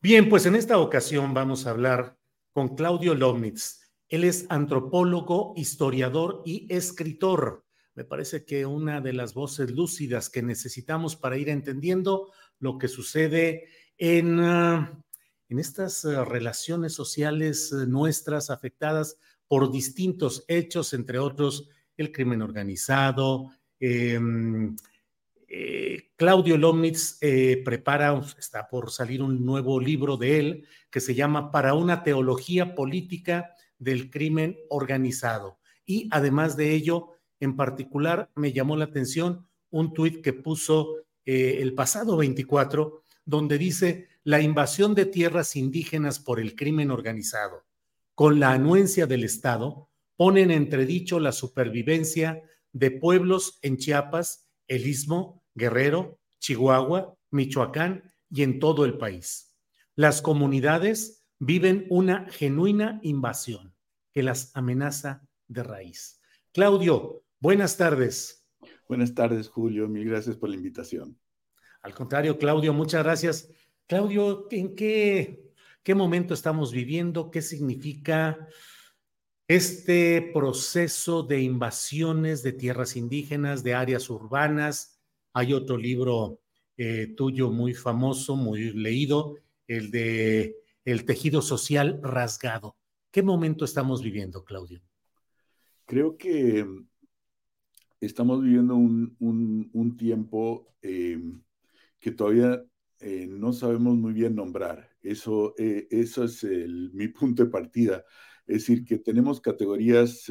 Bien, pues en esta ocasión vamos a hablar con Claudio Lomnitz. Él es antropólogo, historiador y escritor. Me parece que una de las voces lúcidas que necesitamos para ir entendiendo lo que sucede en, uh, en estas uh, relaciones sociales uh, nuestras afectadas por distintos hechos, entre otros el crimen organizado, eh, eh, Claudio Lomnitz eh, prepara, está por salir un nuevo libro de él que se llama Para una teología política del crimen organizado. Y además de ello, en particular, me llamó la atención un tuit que puso eh, el pasado 24, donde dice, la invasión de tierras indígenas por el crimen organizado, con la anuencia del Estado, pone en entredicho la supervivencia de pueblos en Chiapas, el Istmo, Guerrero, Chihuahua, Michoacán y en todo el país. Las comunidades viven una genuina invasión que las amenaza de raíz. Claudio, buenas tardes. Buenas tardes, Julio. Mil gracias por la invitación. Al contrario, Claudio, muchas gracias. Claudio, ¿en qué, qué momento estamos viviendo? ¿Qué significa este proceso de invasiones de tierras indígenas, de áreas urbanas? Hay otro libro eh, tuyo muy famoso, muy leído, el de El tejido social rasgado. ¿Qué momento estamos viviendo, Claudio? Creo que estamos viviendo un, tiempo eh, que todavía eh, no sabemos muy bien nombrar. Eso, eh, eso es mi punto de partida. Es decir, que tenemos categorías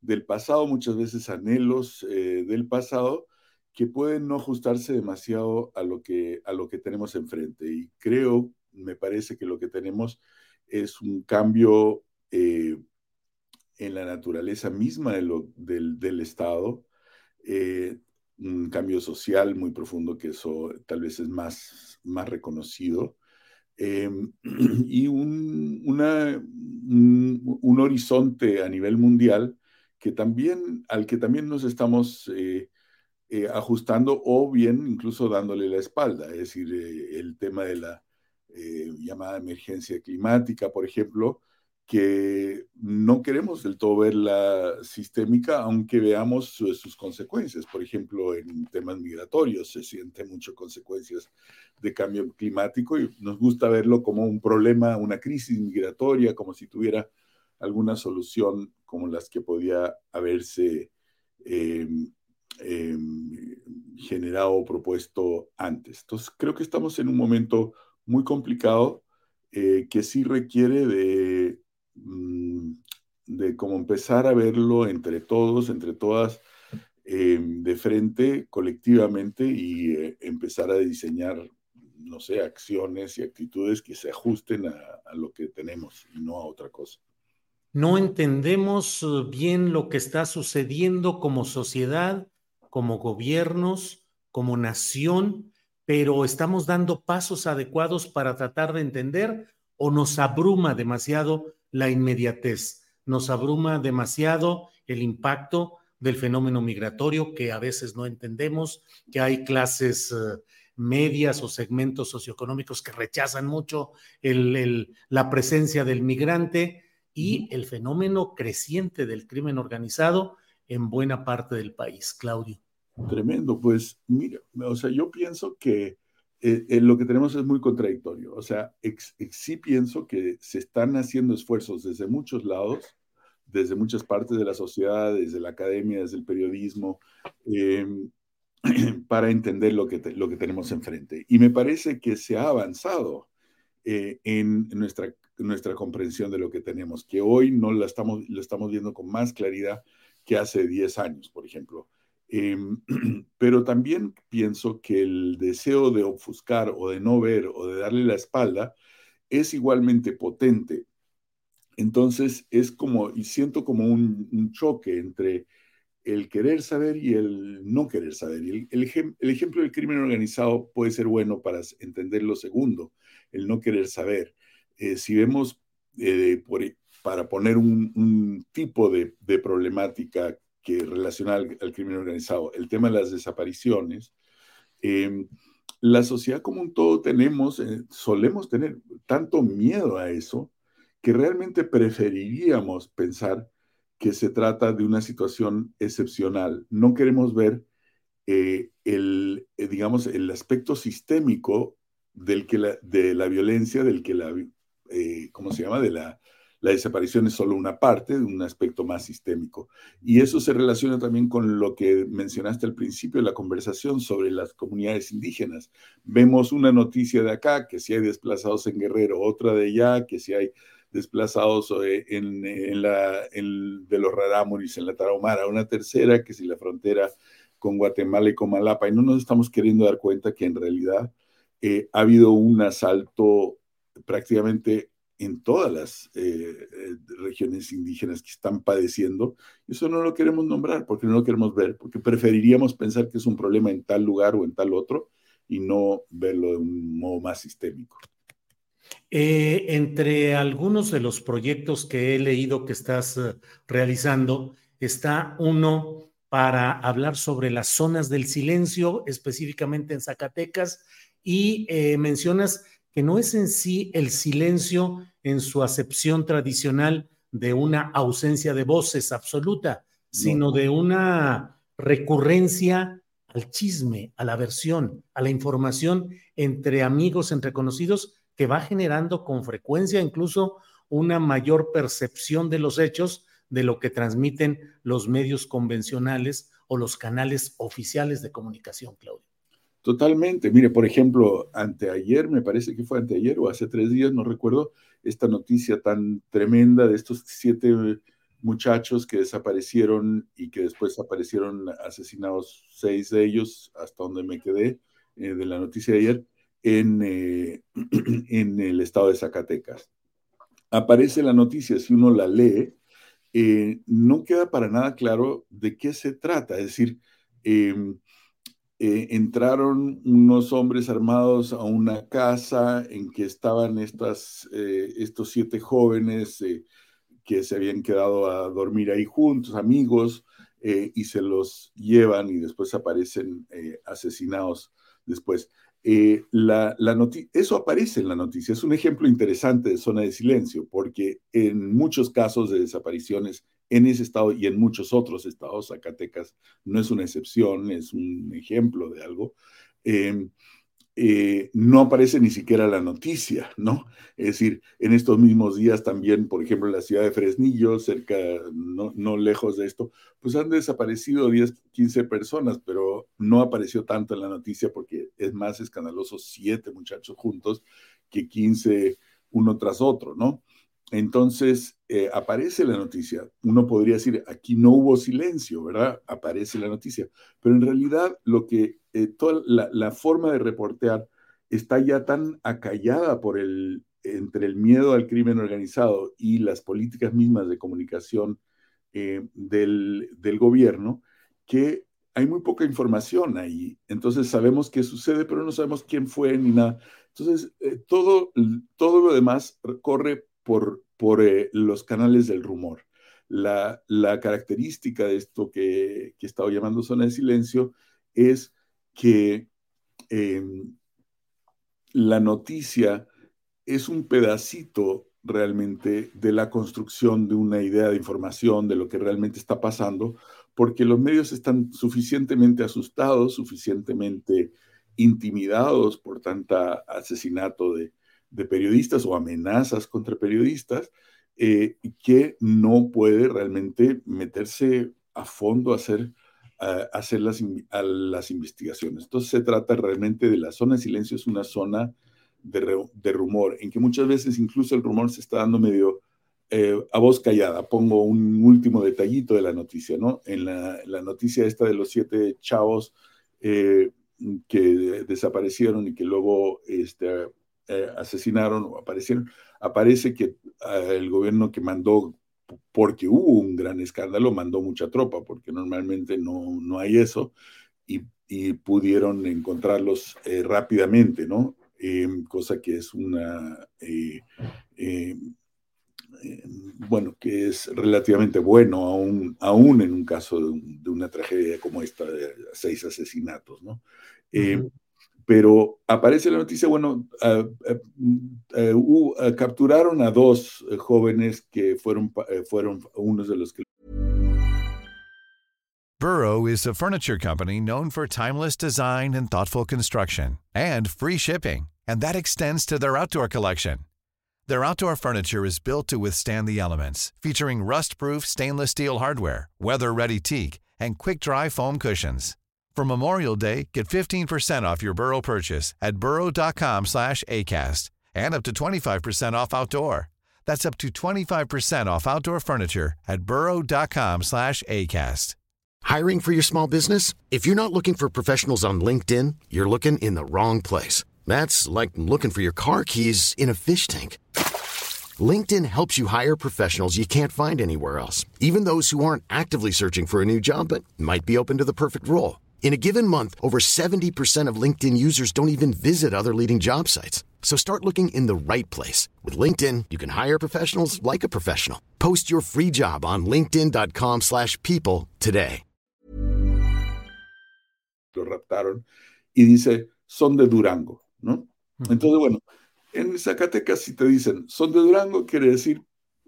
del pasado, muchas veces anhelos del pasado, que pueden no ajustarse demasiado a lo que, a lo que tenemos enfrente. Y creo, me parece que lo que tenemos es un cambio eh, en la naturaleza misma del, del, Estado, eh, un cambio social muy profundo que eso tal vez es más, más reconocido, eh, y un, un, horizonte a nivel mundial que también, al que también nos estamos eh, ajustando o bien incluso dándole la espalda, es decir, eh, el tema de la eh, llamada emergencia climática, por ejemplo, que no queremos del todo verla sistémica, aunque veamos su, sus consecuencias. Por ejemplo, en temas migratorios se sienten mucho consecuencias de cambio climático y nos gusta verlo como un problema, una crisis migratoria, como si tuviera alguna solución como las que podía haberse eh, eh, generado o propuesto antes. Entonces, creo que estamos en un momento muy complicado eh, que sí requiere de, mm, de como empezar a verlo entre todos, entre todas, eh, de frente, colectivamente, y eh, empezar a diseñar, no sé, acciones y actitudes que se ajusten a, a lo que tenemos y no a otra cosa. No entendemos bien lo que está sucediendo como sociedad como gobiernos, como nación, pero estamos dando pasos adecuados para tratar de entender o nos abruma demasiado la inmediatez, nos abruma demasiado el impacto del fenómeno migratorio que a veces no entendemos, que hay clases medias o segmentos socioeconómicos que rechazan mucho la presencia del migrante y el fenómeno creciente del crimen organizado en buena parte del país. Claudio. Tremendo, pues mira, o sea, yo pienso que eh, eh, lo que tenemos es muy contradictorio. O sea, sí pienso que se están haciendo esfuerzos desde muchos lados, desde muchas partes de la sociedad, desde la academia, desde el periodismo, em, para entender lo que, lo que tenemos enfrente. Y me parece que se ha avanzado eh, en nuestra, nuestra comprensión de lo que tenemos, que hoy no lo estamos viendo con más claridad que hace 10 años, por ejemplo. Em, pero también pienso que el deseo de ofuscar o de no ver o de darle la espalda es igualmente potente. Entonces es como, y siento como un choque entre el querer saber y el no querer saber. el, ejemplo del crimen organizado puede ser bueno para entender lo segundo, el no querer saber. Eh, si vemos, eh, para poner un, tipo de, problemática que relaciona al, crimen organizado, el tema de las desapariciones, em, la sociedad como un todo tenemos, eh, solemos tener tanto miedo a eso que realmente preferiríamos pensar que se trata de una situación excepcional. No queremos ver eh, el, eh, digamos, el aspecto sistémico del que la, de la violencia, del que la, ¿cómo se llama? De la, la desaparición es solo una parte de un aspecto más sistémico. Y eso se relaciona también con lo que mencionaste al principio de la conversación sobre las comunidades indígenas. Vemos una noticia de acá, que si hay desplazados en Guerrero, otra de allá, que si hay desplazados eh, en, la, de los Rarámuris, en la Tarahumara, una tercera que si la frontera con Guatemala y Comalapa, y no nos estamos queriendo dar cuenta que en realidad eh, ha habido un asalto prácticamente en todas las eh, regiones indígenas que están padeciendo. Eso no lo queremos nombrar porque no lo queremos ver, porque preferiríamos pensar que es un problema en tal lugar o en tal otro y no verlo de un modo más sistémico. Eh, entre algunos de los proyectos que he leído que estás eh, realizando, está uno para hablar sobre las zonas del silencio, específicamente en Zacatecas, y eh, mencionas que no es en sí el silencio en su acepción tradicional de una ausencia de voces absoluta, sino de una recurrencia al chisme, a la versión, a la información entre amigos, entre conocidos, que va generando con frecuencia incluso una mayor percepción de los hechos de lo que transmiten los medios convencionales o los canales oficiales de comunicación, Claudio. Totalmente. Mire, por ejemplo, anteayer, me parece que fue anteayer o hace tres días, no recuerdo, esta noticia tan tremenda de estos siete muchachos que desaparecieron y que después aparecieron asesinados seis de ellos, hasta donde me quedé eh, de la noticia de ayer en, eh, en el estado de Zacatecas. Aparece la noticia, si uno la lee, eh, no queda para nada claro de qué se trata. Es decir, em, eh, entraron unos hombres armados a una casa en que estaban estas, estos siete jóvenes que se habían quedado a dormir ahí juntos, amigos, y se los llevan y después aparecen asesinados después. Eh, la, eso aparece en la noticia. Es un ejemplo interesante de zona de silencio, porque en muchos casos de desapariciones en ese estado y en muchos otros estados, Zacatecas no es una excepción, es un ejemplo de algo. Em, eh, no aparece ni siquiera la noticia, ¿no? Es decir, en estos mismos días también, por ejemplo, en la ciudad de Fresnillo, cerca, no, no lejos de esto, pues han desaparecido 10, 15 personas, pero no apareció tanto en la noticia porque es más escandaloso siete muchachos juntos que 15 uno tras otro, ¿no? Entonces, eh, aparece la noticia. Uno podría decir, aquí no hubo silencio, ¿verdad? Aparece la noticia. Pero en realidad, lo que, eh, toda la, forma de reportear está ya tan acallada por el, entre el miedo al crimen organizado y las políticas mismas de comunicación eh, del, del gobierno, que hay muy poca información ahí. Entonces sabemos qué sucede, pero no sabemos quién fue ni nada. Entonces, todo, todo lo demás corre por, eh, los canales del rumor. La, característica de esto que, que he estado llamando zona de silencio es que em, la noticia es un pedacito realmente de la construcción de una idea de información de lo que realmente está pasando, porque los medios están suficientemente asustados, suficientemente intimidados por tanta asesinato de, periodistas o amenazas contra periodistas, eh, que no puede realmente meterse a fondo a hacer, hacer las, las investigaciones. Entonces se trata realmente de la zona de silencio, es una zona de, rumor, en que muchas veces incluso el rumor se está dando medio eh, a voz callada. Pongo un último detallito de la noticia, ¿no? En la, noticia esta de los siete chavos eh, que desaparecieron y que luego este, eh, asesinaron o aparecieron, aparece que el gobierno que mandó, porque hubo un gran escándalo, mandó mucha tropa, porque normalmente no, no hay eso, y, y pudieron encontrarlos rápidamente, ¿no? Em, cosa que es una, eh, em, bueno, que es relativamente bueno aún, aún en un caso de, una tragedia como esta de seis asesinatos, ¿no? Pero aparece la noticia, bueno, ah, ah, ah, capturaron a dos eh, jóvenes que fueron, eh, fueron unos de los que... Burrow is a furniture company known for timeless design and thoughtful construction and free shipping. and that extends to their outdoor collection. Their outdoor furniture is built to withstand the elements, featuring rust-proof stainless steel hardware, weather-ready teak, and quick-dry foam cushions. For Memorial Day, get 15% off your Burrow purchase at burrow.com slash ACAST and up to 25% off outdoor. That's up to 25% off outdoor furniture at burrow.com slash ACAST. Hiring for your small business? If you're not looking for professionals on LinkedIn, you're looking in the wrong place. That's like looking for your car keys in a fish tank. LinkedIn helps you hire professionals you can't find anywhere else, even those who aren't actively searching for a new job but might be open to the perfect role. In a given month, over 70% of LinkedIn users don't even visit other leading job sites. So start looking in the right place. With LinkedIn, you can hire professionals like a professional. Post your free job on linkedin.com slash people today. Lo raptaron y dice, son de Durango. ¿no? Entonces, bueno, en Zacatecas si te dicen, son de Durango, quiere decir,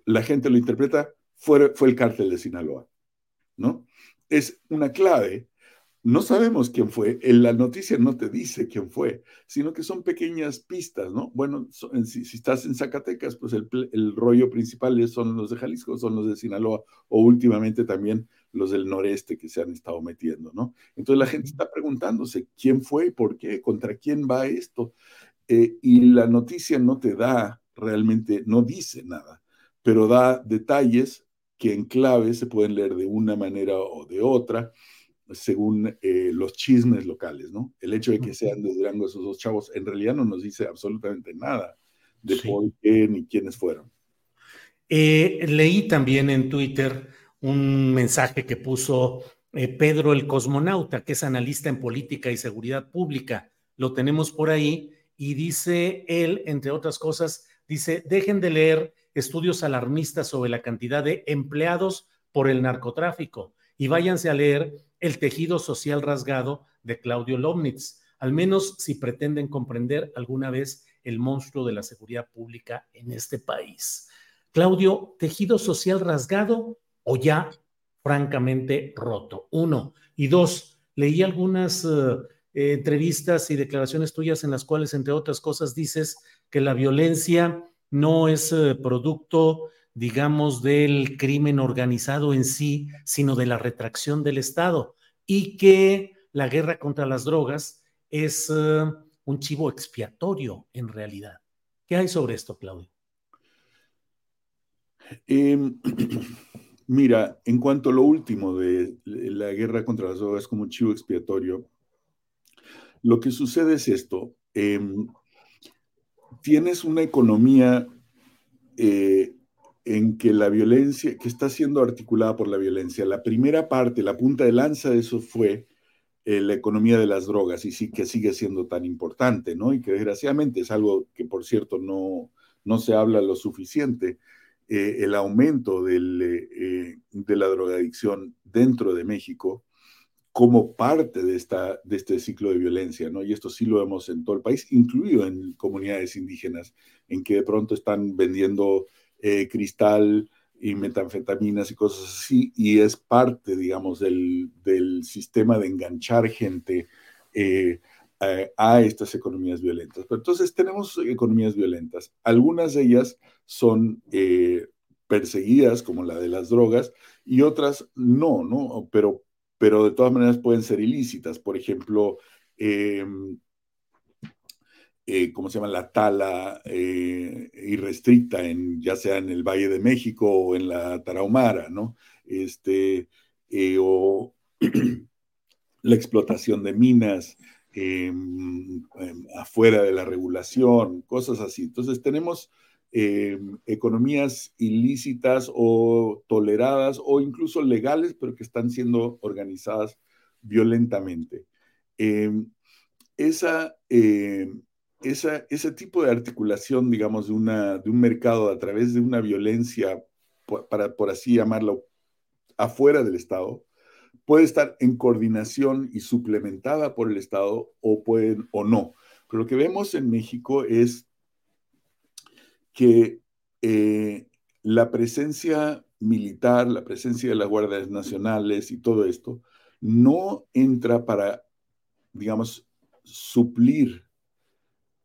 la gente lo interpreta, fue, fue el cártel de Sinaloa, ¿no? Es una clave. No sabemos quién fue, en la noticia no te dice quién fue, sino que son pequeñas pistas, ¿no? Bueno, si, estás en Zacatecas, pues el, el rollo principal son los de Jalisco, son los de Sinaloa, o últimamente también los del noreste que se han estado metiendo, ¿no? Entonces la gente está preguntándose quién fue, por qué, contra quién va esto. Eh, y la noticia no te da realmente, no dice nada, pero da detalles que en clave se pueden leer de una manera o de otra, según eh, los chismes locales, ¿no? El hecho de que sean de Durango esos dos chavos en realidad no nos dice absolutamente nada de por qué ni quiénes fueron. Eh, leí también en Twitter un mensaje que puso eh, Pedro el cosmonauta, que es analista en política y seguridad pública. Lo tenemos por ahí y dice él, entre otras cosas, dice, dejen de leer estudios alarmistas sobre la cantidad de empleados por el narcotráfico y váyanse a leer El tejido social rasgado de Claudio Lomnitz, al menos si pretenden comprender alguna vez el monstruo de la seguridad pública en este país. Claudio, tejido social rasgado o ya francamente roto. Uno. Y dos, leí algunas eh, entrevistas y declaraciones tuyas en las cuales, entre otras cosas, dices que la violencia no es eh, producto, digamos, del crimen organizado en sí, sino de la retracción del Estado y que la guerra contra las drogas es eh, un chivo expiatorio en realidad. ¿Qué hay sobre esto, Claudio? Em, Mira, en cuanto a lo último de la guerra contra las drogas como chivo expiatorio, lo que sucede es esto. Em, tienes una economía eh, en que la violencia, que está siendo articulada por la violencia. La primera parte, la punta de lanza de eso fue eh, la economía de las drogas y sí que sigue siendo tan importante, ¿no? Y que desgraciadamente es algo que, por cierto, no, no se habla lo suficiente. Eh, el aumento eh, de la drogadicción dentro de México como parte de, esta, de este ciclo de violencia, ¿no? Y esto sí lo vemos en todo el país, incluido en comunidades indígenas, en que de pronto están vendiendo eh, cristal y metanfetaminas y cosas así, y es parte, digamos, del, del sistema de enganchar gente eh, a, estas economías violentas. Pero entonces tenemos economías violentas. Algunas de ellas son eh, perseguidas, como la de las drogas, y otras no, ¿no? Pero pero de todas maneras pueden ser ilícitas. Por ejemplo, em, eh, ¿cómo se llama? La tala eh, irrestricta, en, ya sea en el Valle de México o en la Tarahumara, ¿no? Este, eh, o la explotación de minas em, em, afuera de la regulación, cosas así. Entonces tenemos eh, economías ilícitas o toleradas o incluso legales, pero que están siendo organizadas violentamente. Eh, esa, eh, esa, ese tipo de articulación, digamos, de, una, de un mercado a través de una violencia, por, para, por así llamarlo, afuera del Estado, puede estar en coordinación y suplementada por el Estado o pueden o no. Pero lo que vemos en México es que eh, la presencia militar, la presencia de las guardias nacionales y todo esto, no entra para, digamos, suplir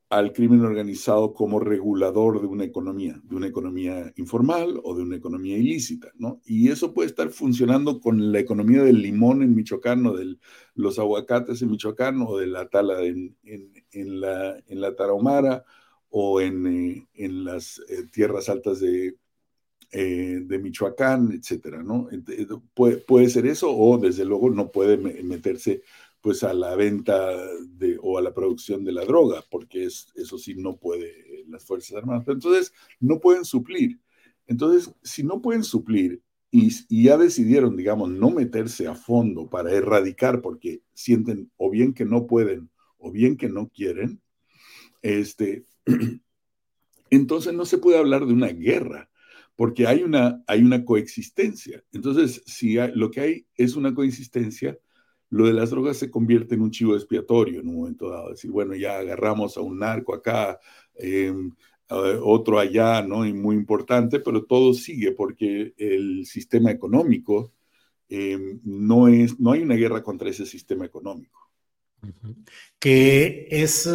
al crimen organizado como regulador de una economía, de una economía informal o de una economía ilícita, ¿no? Y eso puede estar funcionando con la economía del limón en Michoacán o de los aguacates en Michoacán o de la tala en, la, en o en, eh, las eh, tierras altas de, eh, de Michoacán, etcétera, ¿no? Puede, ser eso o desde luego no puede meterse pues a la venta o a la producción de la droga, porque es, eso sí no puede las Fuerzas Armadas. Entonces no pueden suplir. Entonces, si no pueden suplir y, y, ya decidieron, digamos, no meterse a fondo para erradicar porque sienten o bien que no pueden o bien que no quieren, este, entonces no se puede hablar de una guerra, porque hay una, hay una coexistencia. Entonces, si lo que hay es una coexistencia, lo de las drogas se convierte en un chivo expiatorio en un momento dado. Decir, bueno, ya agarramos a un narco acá, em, otro allá, ¿no? Y muy importante, pero todo sigue porque el sistema económico em, no es, no hay una guerra contra ese sistema económico. Que es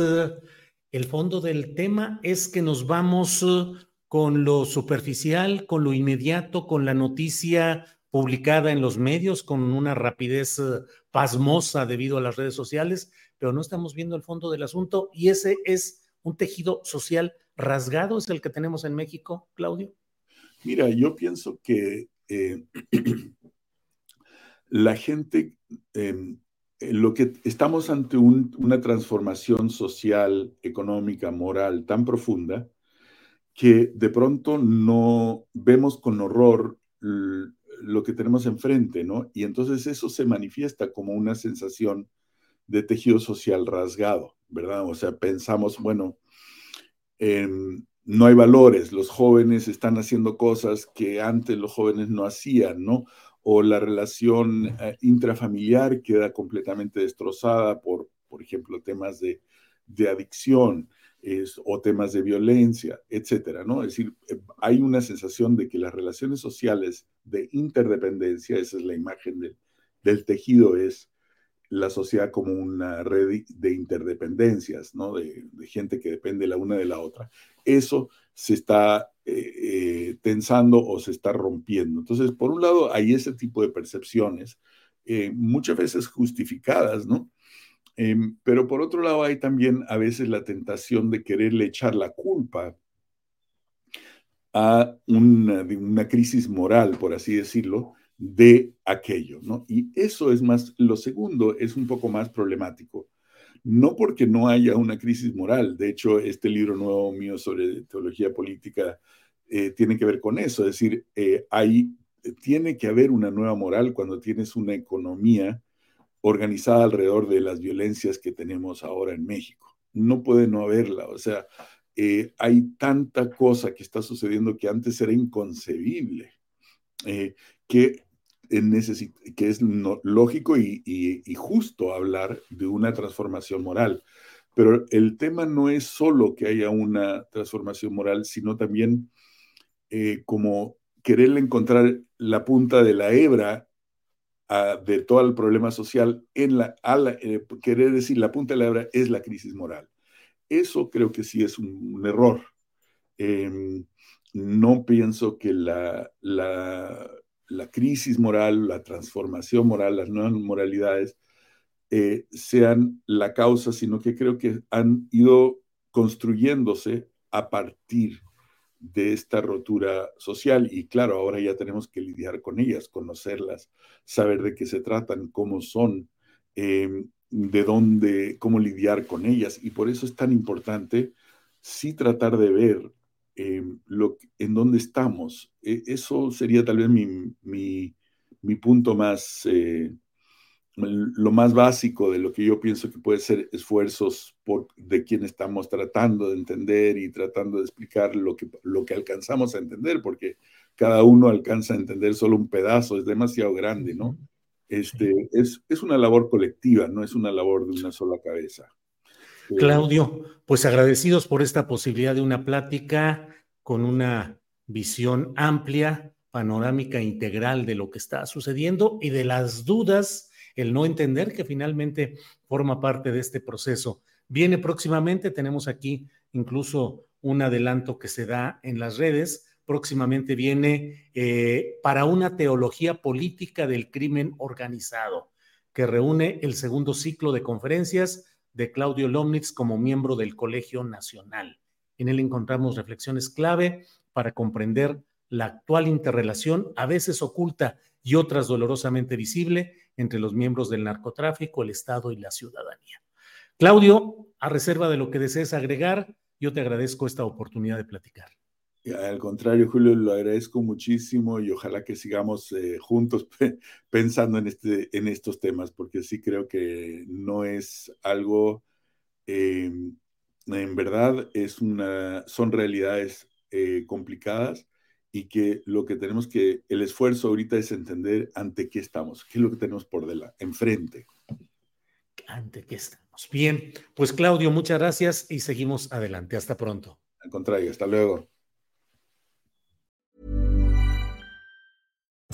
el fondo del tema es que nos vamos eh, con lo superficial, con lo inmediato, con la noticia publicada en los medios con una rapidez eh, pasmosa debido a las redes sociales, pero no estamos viendo el fondo del asunto y ese es un tejido social rasgado, es el que tenemos en México, Claudio. Mira, yo pienso que eh, la gente em, eh, lo que estamos ante una transformación social, económica, moral tan profunda que de pronto no vemos con horror lo que tenemos enfrente, ¿no? Y entonces eso se manifiesta como una sensación de tejido social rasgado, ¿verdad? O sea, pensamos, bueno, no hay valores, los jóvenes están haciendo cosas que antes los jóvenes no hacían, ¿no? o la relación eh, intrafamiliar queda completamente destrozada por, por ejemplo, temas de, adicción o temas de violencia, etcétera, ¿no? Es decir, eh, hay una sensación de que las relaciones sociales de interdependencia, esa es la imagen del, tejido, es la sociedad como una red de interdependencias, ¿no? De, gente que depende la una de la otra. Eso se está eh, eh, tensando o se está rompiendo. Entonces, por un lado, hay ese tipo de percepciones, muchas veces justificadas, ¿no? Em, pero por otro lado, hay también a veces la tentación de quererle echar la culpa a una, una crisis moral, por así decirlo, de aquello, ¿no? Y eso es más, lo segundo es un poco más problemático, no porque no haya una crisis moral, de hecho, este libro nuevo mío sobre teología política eh, tiene que ver con eso, es decir, eh, tiene que haber una nueva moral cuando tienes una economía organizada alrededor de las violencias que tenemos ahora en México. No puede no haberla, o sea, eh, hay tanta cosa que está sucediendo que antes era inconcebible, que que es lógico y, justo hablar de una transformación moral. Pero el tema no es solo que haya una transformación moral, sino también eh, como querer encontrar la punta de la hebra de todo el problema social en la, eh, querer decir la punta de la hebra es la crisis moral. Eso creo que sí es un, error. Em, no pienso que la, la, crisis moral, la transformación moral, las nuevas moralidades eh, sean la causa, sino que creo que han ido construyéndose a partir de esta rotura social y claro, ahora ya tenemos que lidiar con ellas, conocerlas, saber de qué se tratan, cómo son, em, de dónde, cómo lidiar con ellas y por eso es tan importante sí tratar de ver em, lo, en dónde estamos. E, eso sería tal vez mi, punto más, eh, lo más básico de lo que yo pienso que puede ser esfuerzos por, de quien estamos tratando de entender y tratando de explicar lo que, lo que alcanzamos a entender, porque cada uno alcanza a entender solo un pedazo, es demasiado grande, ¿no? Este, es, es una labor colectiva, no es una labor de una sola cabeza. Eh, Claudio, pues agradecidos por esta posibilidad de una plática con una visión amplia, panorámica, integral de lo que está sucediendo y de las dudas el no entender que finalmente forma parte de este proceso. Viene próximamente, tenemos aquí incluso un adelanto que se da en las redes. Próximamente viene eh, para una teología política del crimen organizado, que reúne el segundo ciclo de conferencias de Claudio Lomnitz como miembro del Colegio Nacional. En él encontramos reflexiones clave para comprender la actual interrelación, a veces oculta y otras dolorosamente visible, entre los miembros del narcotráfico, el Estado y la ciudadanía. Claudio, a reserva de lo que desees agregar, yo te agradezco esta oportunidad de platicar. Al contrario, Julio, lo agradezco muchísimo y ojalá que sigamos eh, juntos pensando en, este, en estos temas, porque sí creo que no es algo, em, en verdad, es una, son realidades eh, complicadas y que lo que tenemos que, el esfuerzo ahorita es entender ante qué estamos, qué es lo que tenemos por delante, enfrente. Ante qué estamos. Bien, pues Claudio, muchas gracias y seguimos adelante. Hasta pronto. Al contrario, hasta luego.